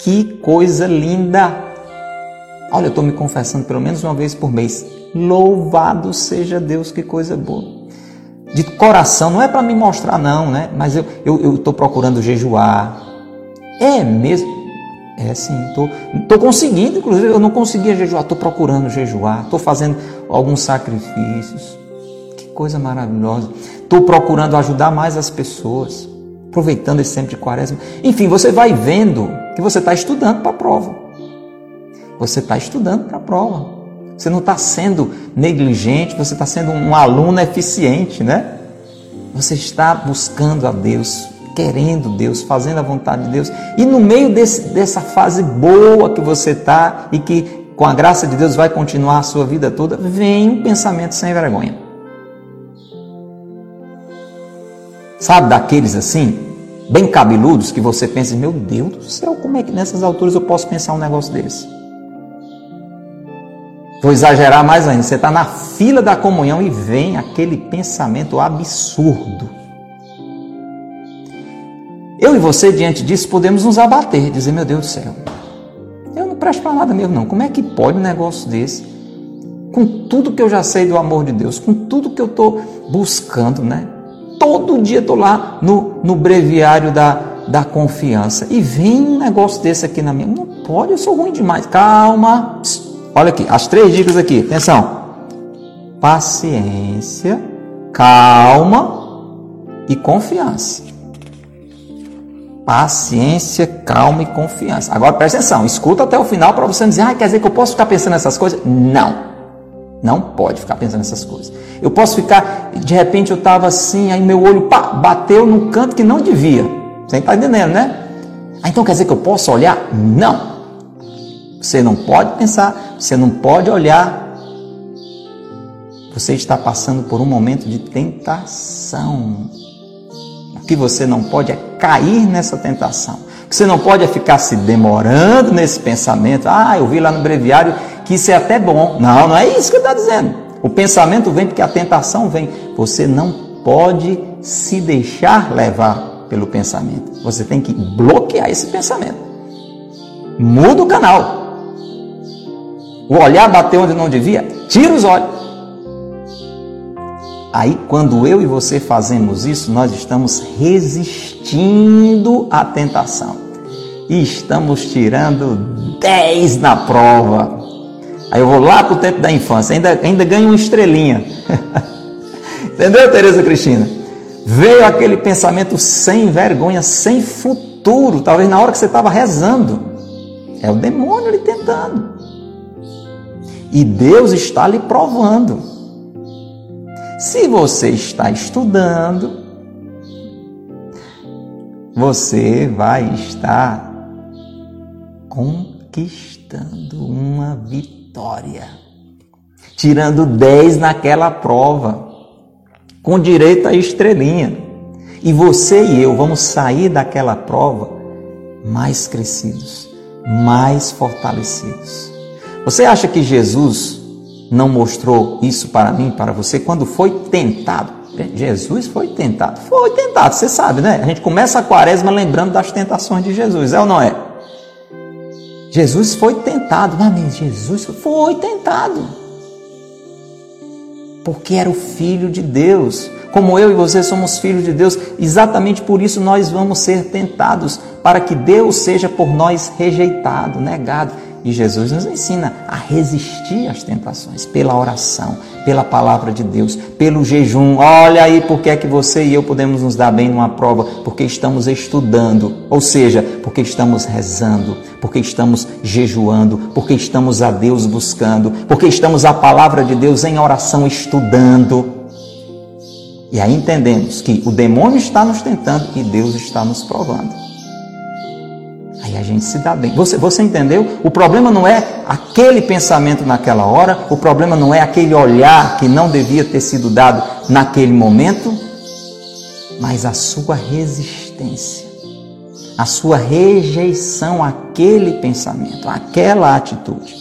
Que coisa linda! Olha, eu estou me confessando pelo menos uma vez por mês. Louvado seja Deus, que coisa boa. De coração, não é para me mostrar, não, né? Mas eu estou procurando jejuar. É mesmo? É sim, estou tô, tô conseguindo, inclusive eu não conseguia jejuar, estou procurando jejuar, estou fazendo alguns sacrifícios. Coisa maravilhosa. estou procurando ajudar mais as pessoas, aproveitando esse tempo de quaresma. Enfim, você vai vendo que você está estudando para a prova. Você está estudando para a prova. Você não está sendo negligente, você está sendo um aluno eficiente, né? Você está buscando a Deus, querendo Deus, fazendo a vontade de Deus. E no meio desse, dessa fase boa que você está e que com a graça de Deus vai continuar a sua vida toda, vem um pensamento sem vergonha. Sabe daqueles assim, bem cabeludos, que você pensa, meu Deus do céu, como é que nessas alturas eu posso pensar um negócio desse? Vou exagerar mais ainda, você está na fila da comunhão e vem aquele pensamento absurdo. Eu e você, diante disso, podemos nos abater, dizer, meu Deus do céu, eu não presto para nada mesmo não, como é que pode um negócio desse? Com tudo que eu já sei do amor de Deus, com tudo que eu estou buscando, né? Todo dia estou lá no, no breviário da, da confiança. E vem um negócio desse aqui na minha. Não pode, eu sou ruim demais. Calma. Olha aqui, as três dicas aqui. Atenção. Paciência, calma e confiança. Paciência, calma e confiança. Agora presta atenção, escuta até o final para você não dizer, ah, quer dizer que eu posso ficar pensando nessas coisas? Não. Não pode ficar pensando nessas coisas. Eu posso ficar, de repente eu estava assim, aí meu olho pá, bateu no canto que não devia. Você está entendendo, né? Ah, então quer dizer que eu posso olhar? Não. Você não pode pensar, você não pode olhar. Você está passando por um momento de tentação. O que você não pode é cair nessa tentação. O que você não pode é ficar se demorando nesse pensamento. Ah, eu vi lá no breviário que isso é até bom. Não, não é isso que ele está dizendo. O pensamento vem porque a tentação vem. Você não pode se deixar levar pelo pensamento. Você tem que bloquear esse pensamento. Muda o canal. O olhar bateu onde não devia, tira os olhos. Aí, quando eu e você fazemos isso, nós estamos resistindo à tentação e estamos tirando 10 na prova. Aí eu vou lá para o tempo da infância, ainda, ainda ganho uma estrelinha. [laughs] Entendeu, Tereza Cristina? Veio aquele pensamento sem vergonha, sem futuro, talvez na hora que você estava rezando. É o demônio lhe tentando. E Deus está lhe provando. Se você está estudando, você vai estar conquistando uma vitória vitória, tirando 10 naquela prova, com direito à estrelinha. E você e eu vamos sair daquela prova mais crescidos, mais fortalecidos. Você acha que Jesus não mostrou isso para mim, para você, quando foi tentado? Jesus foi tentado. Foi tentado, você sabe, né? A gente começa a quaresma lembrando das tentações de Jesus, é ou não é? Jesus foi tentado. Mas Jesus foi tentado. Porque era o Filho de Deus. Como eu e você somos filhos de Deus, exatamente por isso nós vamos ser tentados, para que Deus seja por nós rejeitado, negado. E Jesus nos ensina a resistir às tentações pela oração, pela palavra de Deus, pelo jejum. Olha aí porque é que você e eu podemos nos dar bem numa prova, porque estamos estudando, ou seja, porque estamos rezando, porque estamos jejuando, porque estamos a Deus buscando, porque estamos a palavra de Deus em oração estudando. E aí entendemos que o demônio está nos tentando e Deus está nos provando. Aí a gente se dá bem. Você, você entendeu? O problema não é aquele pensamento naquela hora, o problema não é aquele olhar que não devia ter sido dado naquele momento, mas a sua resistência, a sua rejeição àquele pensamento, àquela atitude.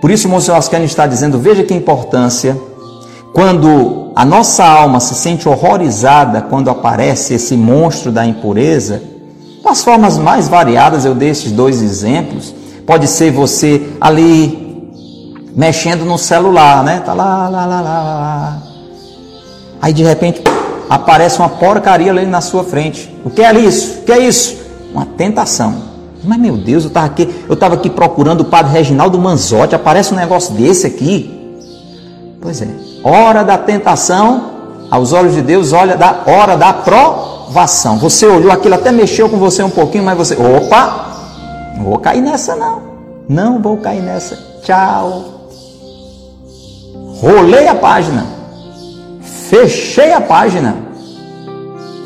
Por isso o Monsenhor Ascani está dizendo: veja que importância quando a nossa alma se sente horrorizada quando aparece esse monstro da impureza as formas mais variadas, eu dei esses dois exemplos. Pode ser você ali mexendo no celular, né? Tá lá, lá, lá, lá, lá. Aí de repente aparece uma porcaria ali na sua frente. O que é isso? O que é isso? Uma tentação. Mas meu Deus, eu estava aqui, eu estava aqui procurando o padre Reginaldo Manzotti, aparece um negócio desse aqui. Pois é, hora da tentação, aos olhos de Deus, olha da hora da provação. Você olhou aquilo, até mexeu com você um pouquinho, mas você, opa, não vou cair nessa não. Não vou cair nessa. Tchau. Rolei a página. Fechei a página.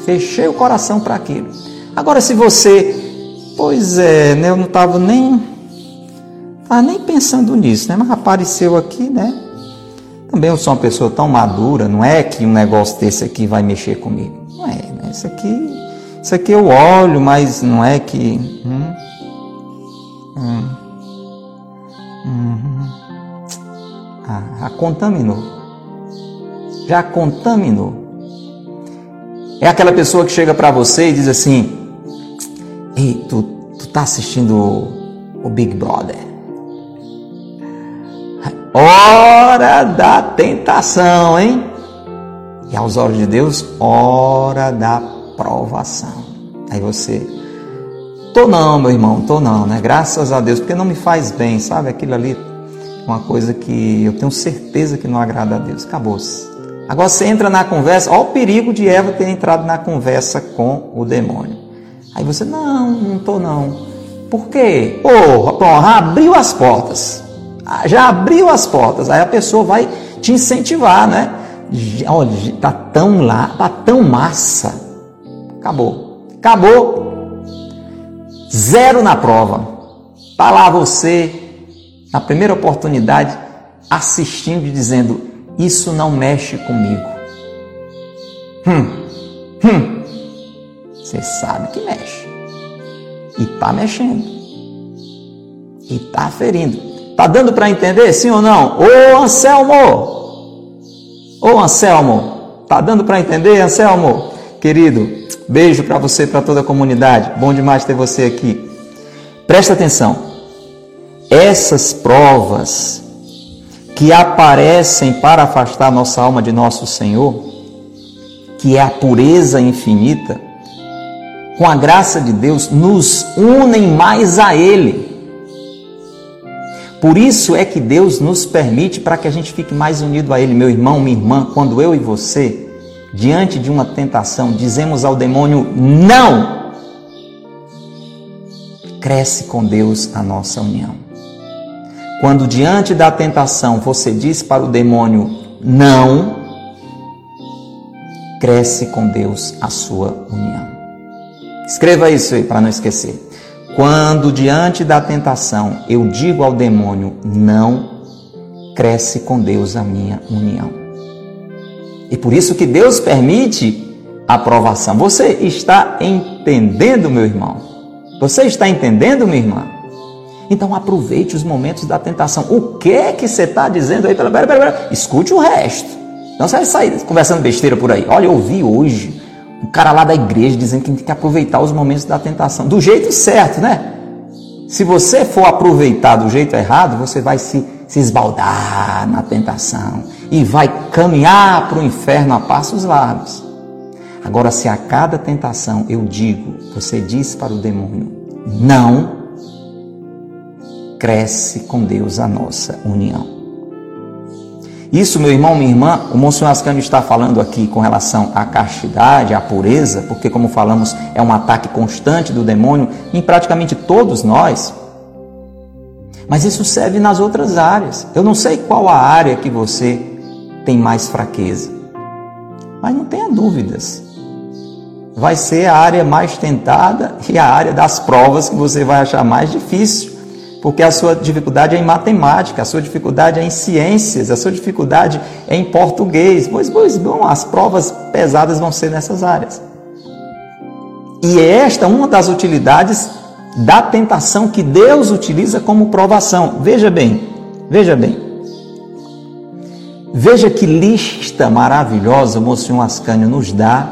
Fechei o coração para aquilo. Agora, se você, pois é, né, eu não estava nem, tava nem pensando nisso, né? Mas apareceu aqui, né? Também eu sou uma pessoa tão madura, não é que um negócio desse aqui vai mexer comigo. Não é, né? Isso aqui, isso aqui eu olho, mas não é que. Hum, hum, hum, ah, a contaminou. Já contaminou. É aquela pessoa que chega para você e diz assim: Ei, tu, tu tá assistindo o Big Brother? Hora da tentação, hein? E aos olhos de Deus, hora da provação. Aí você, tô não, meu irmão, tô não, né? Graças a Deus, porque não me faz bem, sabe? Aquilo ali, uma coisa que eu tenho certeza que não agrada a Deus. Acabou-se. Agora você entra na conversa, olha o perigo de Eva ter entrado na conversa com o demônio. Aí você, não, não tô não. Por quê? Porra, pronto, abriu as portas. Já abriu as portas, aí a pessoa vai te incentivar, né? Olha, tá tão lá, tá tão massa. Acabou. Acabou. Zero na prova. Tá lá você, na primeira oportunidade, assistindo e dizendo: Isso não mexe comigo. Hum, hum. Você sabe que mexe. E tá mexendo. E tá ferindo. Tá dando para entender, sim ou não? Ô Anselmo! Ô Anselmo! Tá dando para entender, Anselmo? Querido, beijo para você, para toda a comunidade. Bom demais ter você aqui. Presta atenção. Essas provas que aparecem para afastar nossa alma de nosso Senhor, que é a pureza infinita, com a graça de Deus, nos unem mais a Ele. Por isso é que Deus nos permite para que a gente fique mais unido a Ele, meu irmão, minha irmã, quando eu e você, diante de uma tentação, dizemos ao demônio não, cresce com Deus a nossa união. Quando diante da tentação você diz para o demônio não, cresce com Deus a sua união. Escreva isso aí para não esquecer. Quando diante da tentação eu digo ao demônio não, cresce com Deus a minha união. E por isso que Deus permite a provação. Você está entendendo, meu irmão? Você está entendendo, minha irmã? Então aproveite os momentos da tentação. O que é que você está dizendo aí? Pera, pera, pera, Escute o resto. Não vai sair conversando besteira por aí. Olha, eu ouvi hoje o cara lá da igreja dizendo que tem que aproveitar os momentos da tentação. Do jeito certo, né? Se você for aproveitar do jeito errado, você vai se, se esbaldar na tentação e vai caminhar para o inferno a passos largos. Agora, se a cada tentação eu digo, você diz para o demônio, não, cresce com Deus a nossa união. Isso, meu irmão, minha irmã, o Monsenhor Ascânio está falando aqui com relação à castidade, à pureza, porque, como falamos, é um ataque constante do demônio em praticamente todos nós. Mas isso serve nas outras áreas. Eu não sei qual a área que você tem mais fraqueza, mas não tenha dúvidas. Vai ser a área mais tentada e a área das provas que você vai achar mais difícil porque a sua dificuldade é em matemática, a sua dificuldade é em ciências, a sua dificuldade é em português. Pois, pois bom, as provas pesadas vão ser nessas áreas. E é esta uma das utilidades da tentação que Deus utiliza como provação. Veja bem, veja bem. Veja que lista maravilhosa o Monsenhor Ascânio nos dá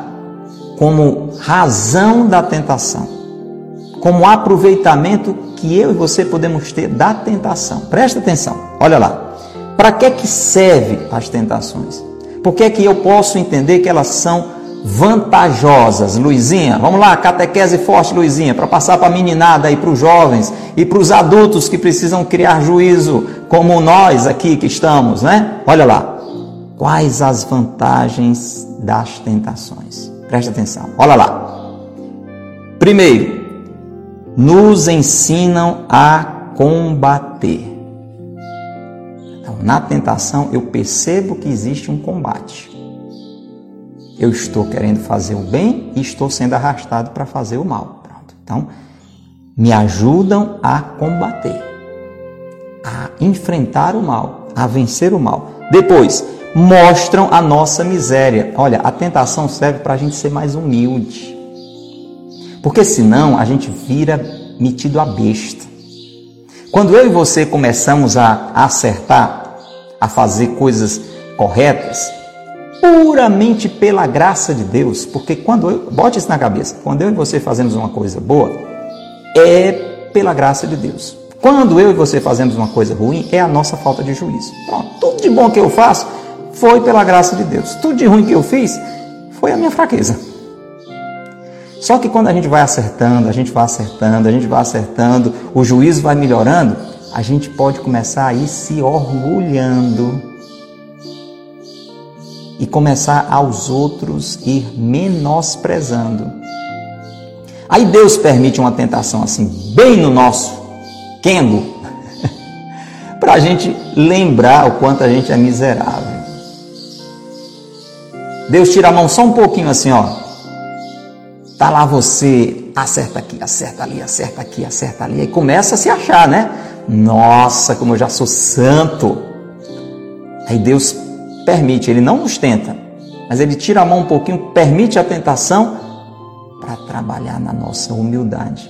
como razão da tentação, como aproveitamento que eu e você podemos ter da tentação. Presta atenção, olha lá. Para que que serve as tentações? Por que que eu posso entender que elas são vantajosas, Luizinha? Vamos lá, catequese forte, Luizinha, para passar para a meninada e para os jovens e para os adultos que precisam criar juízo, como nós aqui que estamos, né? Olha lá. quais as vantagens das tentações. Preste atenção, olha lá. Primeiro, nos ensinam a combater. Então, na tentação, eu percebo que existe um combate. Eu estou querendo fazer o bem e estou sendo arrastado para fazer o mal. Pronto. Então, me ajudam a combater, a enfrentar o mal, a vencer o mal. Depois, mostram a nossa miséria. Olha, a tentação serve para a gente ser mais humilde. Porque senão a gente vira metido a besta. Quando eu e você começamos a acertar, a fazer coisas corretas, puramente pela graça de Deus, porque quando eu, bote isso na cabeça, quando eu e você fazemos uma coisa boa, é pela graça de Deus. Quando eu e você fazemos uma coisa ruim, é a nossa falta de juízo. Pronto, tudo de bom que eu faço foi pela graça de Deus. Tudo de ruim que eu fiz foi a minha fraqueza. Só que quando a gente vai acertando, a gente vai acertando, a gente vai acertando, o juízo vai melhorando, a gente pode começar a ir se orgulhando e começar aos outros ir menosprezando. Aí Deus permite uma tentação assim, bem no nosso quengo, [laughs] para a gente lembrar o quanto a gente é miserável. Deus tira a mão só um pouquinho assim, ó. Tá lá você, acerta aqui, acerta ali, acerta aqui, acerta ali. E começa a se achar, né? Nossa, como eu já sou santo. Aí Deus permite, Ele não nos tenta, mas Ele tira a mão um pouquinho, permite a tentação para trabalhar na nossa humildade.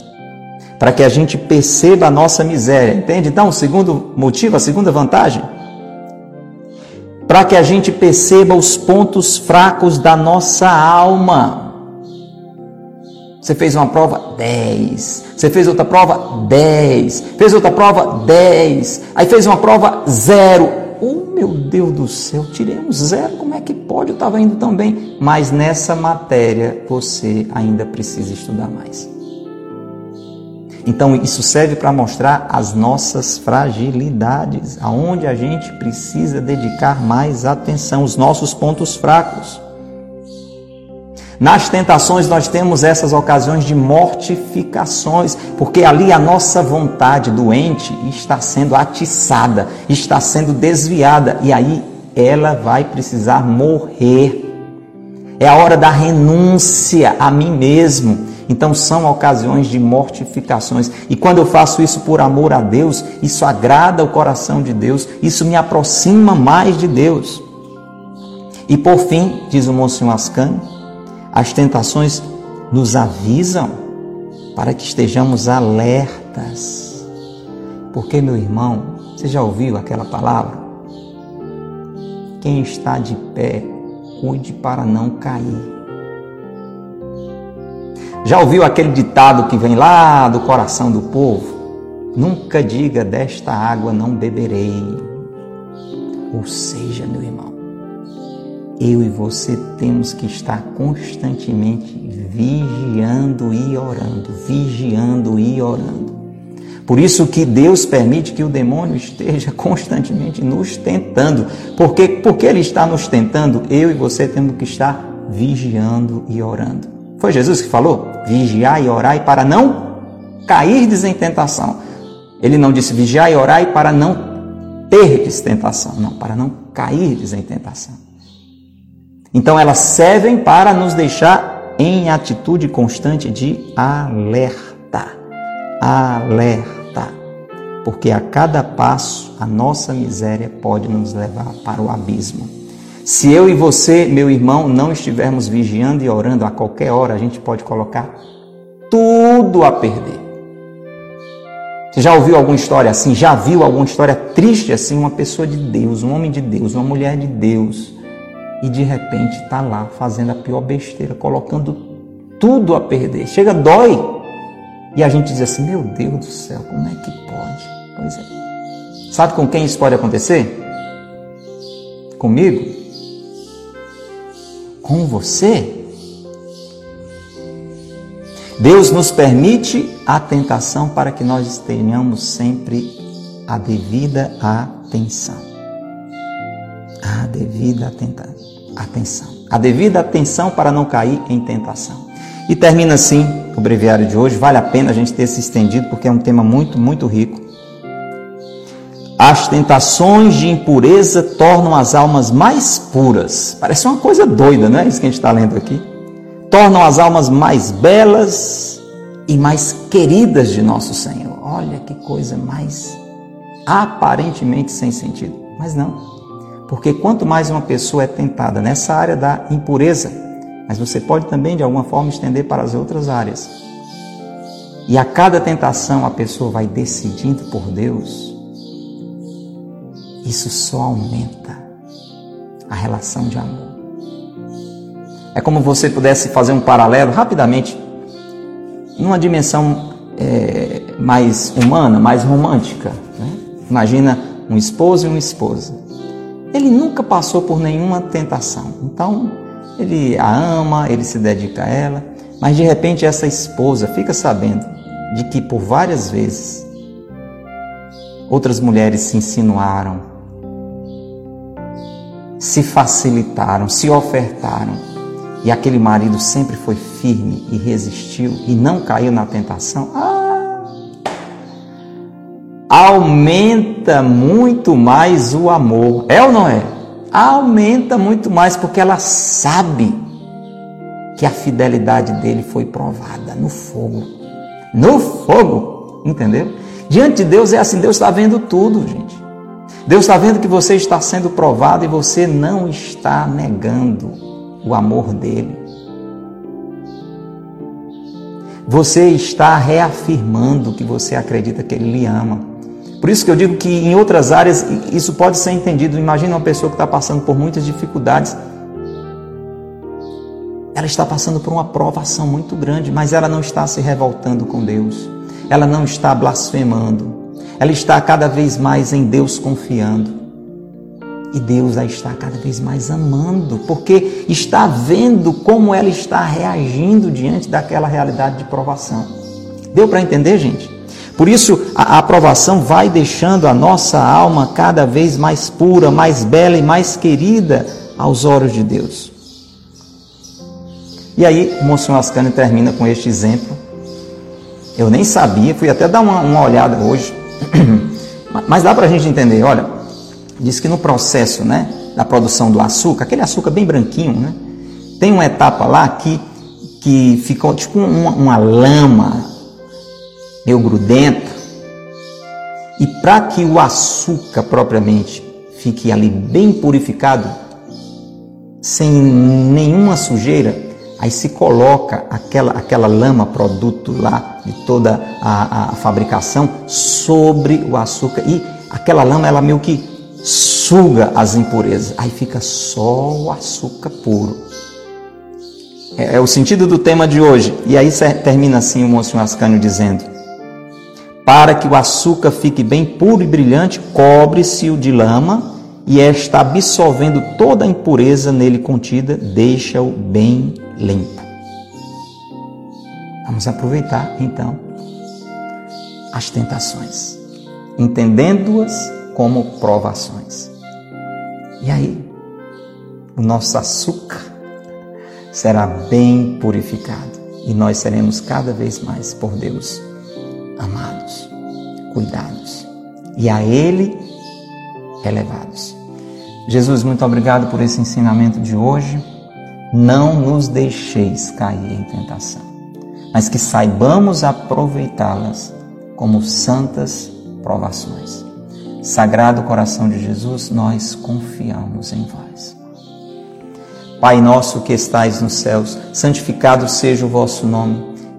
Para que a gente perceba a nossa miséria, entende? Então, o segundo motivo, a segunda vantagem, para que a gente perceba os pontos fracos da nossa alma. Você fez uma prova 10, você fez outra prova 10, fez outra prova 10, aí fez uma prova 0. Oh meu Deus do céu, tirei um zero, como é que pode? Eu estava indo tão bem. Mas nessa matéria você ainda precisa estudar mais. Então isso serve para mostrar as nossas fragilidades, aonde a gente precisa dedicar mais atenção, os nossos pontos fracos. Nas tentações nós temos essas ocasiões de mortificações, porque ali a nossa vontade doente está sendo atiçada, está sendo desviada e aí ela vai precisar morrer. É a hora da renúncia a mim mesmo então são ocasiões de mortificações. E quando eu faço isso por amor a Deus, isso agrada o coração de Deus, isso me aproxima mais de Deus. E por fim, diz o Monsenhor Ascani, as tentações nos avisam para que estejamos alertas. Porque, meu irmão, você já ouviu aquela palavra? Quem está de pé, cuide para não cair. Já ouviu aquele ditado que vem lá do coração do povo? Nunca diga desta água não beberei. Ou seja, meu irmão, eu e você temos que estar constantemente vigiando e orando, vigiando e orando. Por isso que Deus permite que o demônio esteja [laughs] constantemente nos tentando. Porque porque ele está nos tentando, eu e você temos que estar vigiando e orando. Foi Jesus que falou: vigiai e orai para não cair em tentação. Ele não disse vigiai e orai para não ter tentação, não, para não cair em tentação. Então elas servem para nos deixar em atitude constante de alerta. Alerta. Porque a cada passo a nossa miséria pode nos levar para o abismo. Se eu e você, meu irmão, não estivermos vigiando e orando a qualquer hora, a gente pode colocar tudo a perder. Você já ouviu alguma história assim? Já viu alguma história triste assim? Uma pessoa de Deus, um homem de Deus, uma mulher de Deus, e de repente está lá fazendo a pior besteira, colocando tudo a perder. Chega, dói. E a gente diz assim: Meu Deus do céu, como é que pode? Pois é. Sabe com quem isso pode acontecer? Comigo? com você. Deus nos permite a tentação para que nós tenhamos sempre a devida atenção. A devida devida atenção. A devida atenção para não cair em tentação. E termina assim o breviário de hoje. Vale a pena a gente ter se estendido porque é um tema muito, muito rico. As tentações de impureza tornam as almas mais puras. Parece uma coisa doida, não é isso que a gente está lendo aqui? Tornam as almas mais belas e mais queridas de nosso Senhor. Olha que coisa mais aparentemente sem sentido. Mas não. Porque quanto mais uma pessoa é tentada nessa área da impureza, mas você pode também de alguma forma estender para as outras áreas. E a cada tentação a pessoa vai decidindo por Deus. Isso só aumenta a relação de amor. É como você pudesse fazer um paralelo rapidamente, numa dimensão é, mais humana, mais romântica. Né? Imagina um esposo e uma esposa. Ele nunca passou por nenhuma tentação. Então, ele a ama, ele se dedica a ela, mas de repente essa esposa fica sabendo de que por várias vezes outras mulheres se insinuaram, se facilitaram, se ofertaram, e aquele marido sempre foi firme e resistiu e não caiu na tentação. Ah, aumenta muito mais o amor. É ou não é? aumenta muito mais, porque ela sabe que a fidelidade dele foi provada no fogo. No fogo, entendeu? Diante de Deus é assim, Deus está vendo tudo, gente. Deus está vendo que você está sendo provado e você não está negando o amor dele. Você está reafirmando que você acredita que ele lhe ama. Por isso que eu digo que em outras áreas isso pode ser entendido. Imagina uma pessoa que está passando por muitas dificuldades. Ela está passando por uma provação muito grande, mas ela não está se revoltando com Deus. Ela não está blasfemando. Ela está cada vez mais em Deus confiando. E Deus a está cada vez mais amando, porque está vendo como ela está reagindo diante daquela realidade de provação. Deu para entender, gente? Por isso, a aprovação vai deixando a nossa alma cada vez mais pura, mais bela e mais querida aos olhos de Deus. E aí, Monsenhor Ascani termina com este exemplo. Eu nem sabia, fui até dar uma, uma olhada hoje, [clears throat] mas dá para a gente entender. Olha, diz que no processo né, da produção do açúcar, aquele açúcar bem branquinho, né, tem uma etapa lá que, que ficou tipo uma, uma lama meio grudenta. E para que o açúcar propriamente fique ali bem purificado, sem nenhuma sujeira, aí se coloca aquela, aquela lama, produto lá de toda a, a fabricação, sobre o açúcar. E aquela lama, ela meio que suga as impurezas. Aí fica só o açúcar puro. É, é o sentido do tema de hoje. E aí termina assim o Monsenhor Ascânio dizendo: para que o açúcar fique bem puro e brilhante, cobre-se-o de lama e esta absorvendo toda a impureza nele contida, deixa-o bem limpo. Vamos aproveitar então as tentações, entendendo-as como provações. E aí, o nosso açúcar será bem purificado e nós seremos cada vez mais por Deus amados, cuidados e a Ele elevados. Jesus, muito obrigado por esse ensinamento de hoje. Não nos deixeis cair em tentação, mas que saibamos aproveitá-las como santas provações. Sagrado coração de Jesus, nós confiamos em vós. Pai nosso que estais nos céus, santificado seja o vosso nome.